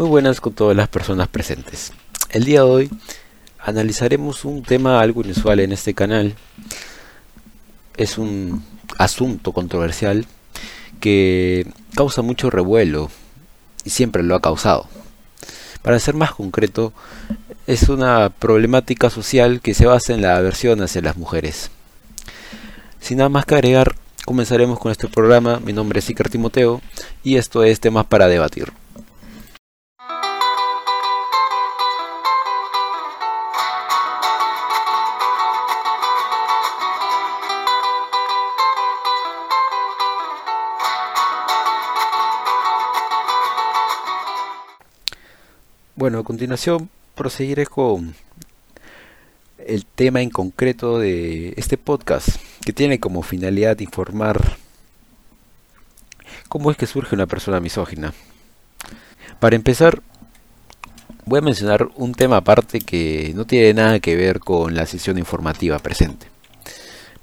Muy buenas con todas las personas presentes. El día de hoy analizaremos un tema algo inusual en este canal. Es un asunto controversial que causa mucho revuelo y siempre lo ha causado. Para ser más concreto, es una problemática social que se basa en la aversión hacia las mujeres. Sin nada más que agregar, comenzaremos con este programa. Mi nombre es Iker Timoteo y esto es Temas para Debatir. Bueno, a continuación proseguiré con el tema en concreto de este podcast, que tiene como finalidad informar cómo es que surge una persona misógina. Para empezar, voy a mencionar un tema aparte que no tiene nada que ver con la sesión informativa presente,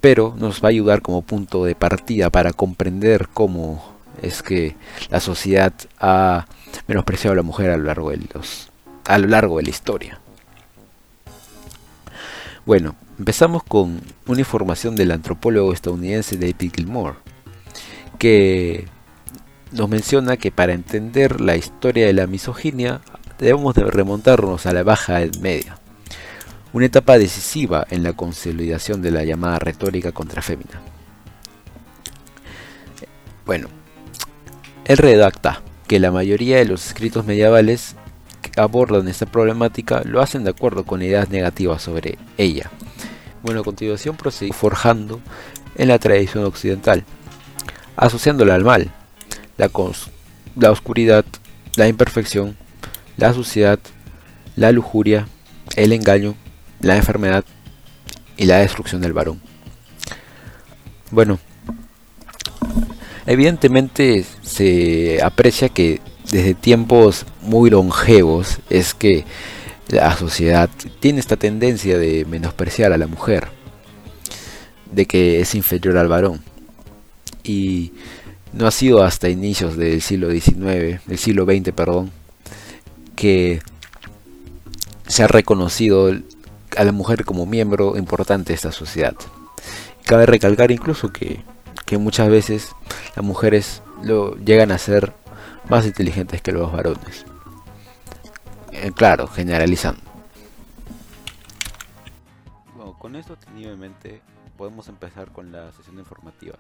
pero nos va a ayudar como punto de partida para comprender cómo es que la sociedad ha menospreciado a la mujer a lo largo de los a lo largo de la historia. Bueno, empezamos con una información del antropólogo estadounidense David Gilmore, que nos menciona que para entender la historia de la misoginia debemos de remontarnos a la Baja Edad Media, una etapa decisiva en la consolidación de la llamada retórica contrafémina. Bueno, él redacta que la mayoría de los escritos medievales abordan esta problemática lo hacen de acuerdo con ideas negativas sobre ella. Bueno, a continuación proseguí forjando en la tradición occidental, asociándola al mal, la, la oscuridad, la imperfección, la suciedad, la lujuria, el engaño, la enfermedad y la destrucción del varón. Bueno, evidentemente se aprecia que desde tiempos muy longevos es que la sociedad tiene esta tendencia de menospreciar a la mujer, de que es inferior al varón. Y no ha sido hasta inicios del siglo XIX, del siglo XX, perdón, que se ha reconocido a la mujer como miembro importante de esta sociedad. Cabe recalcar incluso que, que muchas veces las mujeres lo llegan a ser más inteligentes que los varones. Eh, claro, generalizando. Bueno, con esto tenido en mente, podemos empezar con la sesión informativa.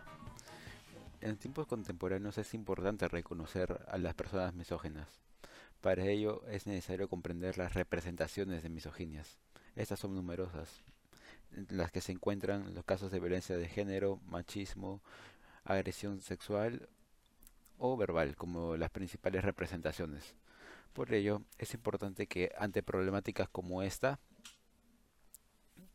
En tiempos contemporáneos es importante reconocer a las personas misógenas. Para ello es necesario comprender las representaciones de misoginias. Estas son numerosas, en las que se encuentran los casos de violencia de género, machismo, agresión sexual o verbal como las principales representaciones. Por ello, es importante que ante problemáticas como esta,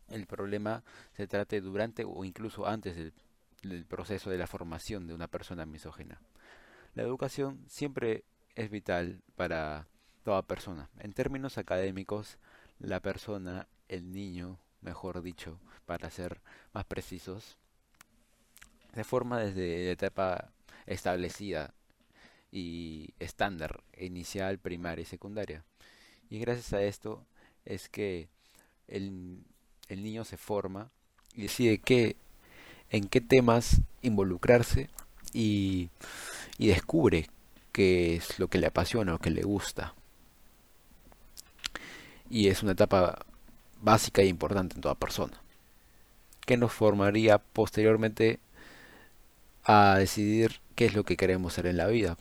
el problema se trate durante o incluso antes del, proceso de la formación de una persona misógina. La educación siempre es vital para toda persona. En términos académicos, la persona, el niño, mejor dicho, para ser más precisos, se forma desde la etapa establecida y estándar, inicial, primaria y secundaria. Y gracias a esto es que el, el niño se forma y decide qué, en qué temas involucrarse y, y descubre qué es lo que le apasiona o que le gusta. Y es una etapa básica e importante en toda persona, que nos formaría posteriormente a decidir qué es lo que queremos ser en la vida.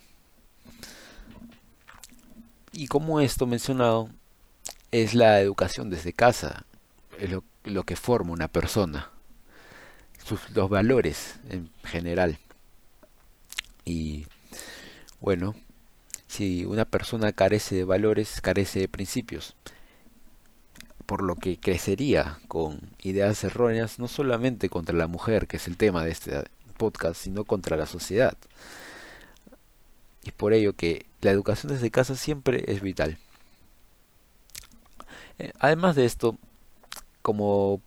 Y como esto mencionado es la educación desde casa, es lo, que forma una persona, los valores en general. Y bueno, si una persona carece de valores, carece de principios, por lo que crecería con ideas erróneas no solamente contra la mujer, que es el tema de este podcast, sino contra la sociedad. Y es por ello que la educación desde casa siempre es vital. Eh, además de esto, como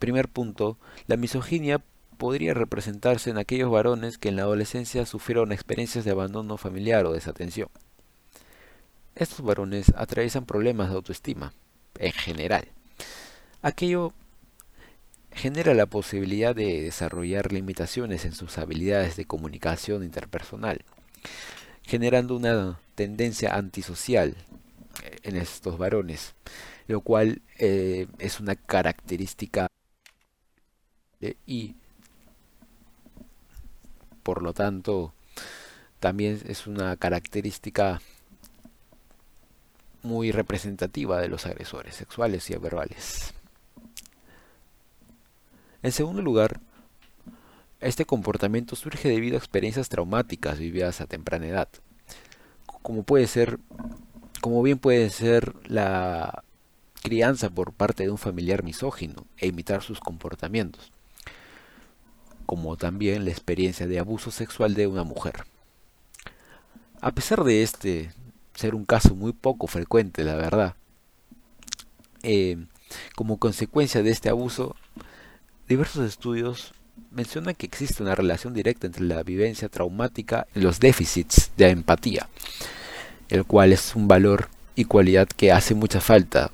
primer punto, la misoginia podría representarse en aquellos varones que en la adolescencia sufrieron experiencias de abandono familiar o desatención. estos varones atraviesan problemas de autoestima, en general. Aquello genera la posibilidad de desarrollar limitaciones en sus habilidades de comunicación interpersonal, generando una tendencia antisocial en estos varones, lo cual eh, es una característica y por lo tanto también es una característica muy representativa de los agresores sexuales y verbales. En segundo lugar, este comportamiento surge debido a experiencias traumáticas vividas a temprana edad, como puede ser, como bien puede ser la crianza por parte de un familiar misógino e imitar sus comportamientos, como también la experiencia de abuso sexual de una mujer. A pesar de este ser un caso muy poco frecuente, la verdad, eh, como consecuencia de este abuso, diversos estudios mencionan que existe una relación directa entre la vivencia traumática y los déficits de empatía, el cual es un valor y cualidad que hace mucha falta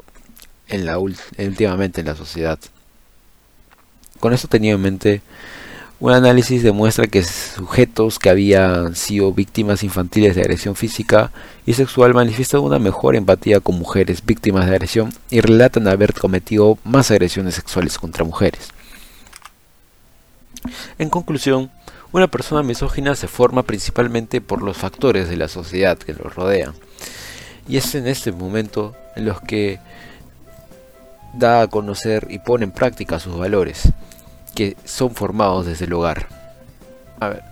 en la últimamente en la sociedad. Con esto tenía en mente un análisis demuestra que sujetos que habían sido víctimas infantiles de agresión física y sexual manifiestan una mejor empatía con mujeres víctimas de agresión y relatan haber cometido más agresiones sexuales contra mujeres. En conclusión, una persona misógina se forma principalmente por los factores de la sociedad que lo rodean. Y es en este momento en los que da a conocer y pone en práctica sus valores que son formados desde el hogar.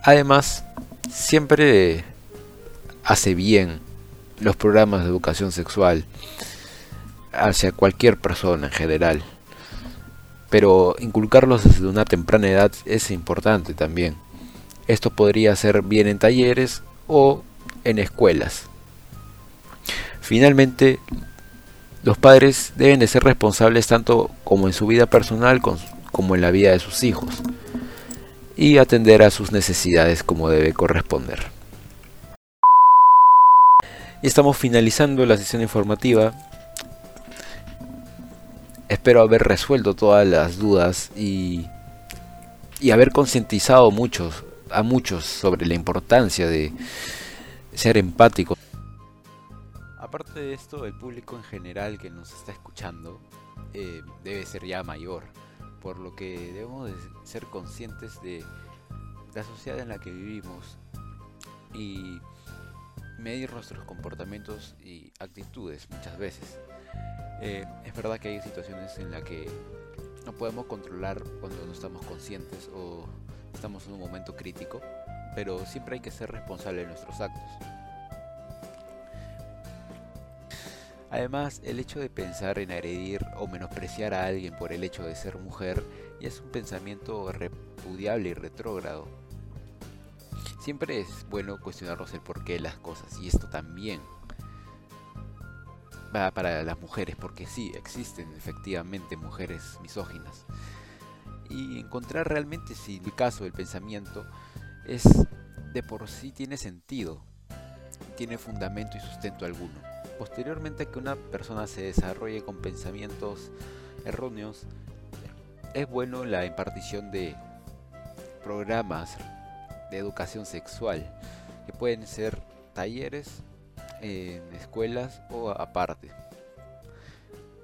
además, siempre hace bien los programas de educación sexual hacia cualquier persona en general. Pero inculcarlos desde una temprana edad es importante también. Esto podría ser bien en talleres o en escuelas. Finalmente, los padres deben de ser responsables tanto como en su vida personal como en la vida de sus hijos y atender a sus necesidades como debe corresponder. Y estamos finalizando la sesión informativa. Espero haber resuelto todas las dudas y, y haber concientizado muchos, a muchos sobre la importancia de ser empático. Aparte de esto, el público en general que nos está escuchando eh, debe ser ya mayor por lo que debemos de ser conscientes de la sociedad en la que vivimos y medir nuestros comportamientos y actitudes muchas veces. Eh, es verdad que hay situaciones en las que no podemos controlar cuando no estamos conscientes o estamos en un momento crítico, pero siempre hay que ser responsable de nuestros actos. Además, el hecho de pensar en agredir o menospreciar a alguien por el hecho de ser mujer es un pensamiento repudiable y retrógrado. Siempre es bueno cuestionarnos el porqué de las cosas y esto también para las mujeres porque sí, existen efectivamente mujeres misóginas. Y encontrar realmente si el caso del pensamiento es de por sí tiene sentido, tiene fundamento y sustento alguno. Posteriormente que una persona se desarrolle con pensamientos erróneos, es bueno la impartición de programas de educación sexual, que pueden ser talleres en escuelas o aparte.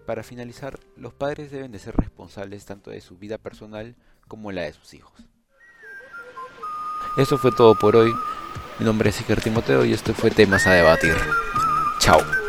Para finalizar, los padres deben de ser responsables tanto de su vida personal como la de sus hijos. Eso fue todo por hoy. Mi nombre es Iker Timoteo y esto fue Temas a Debatir. Chao.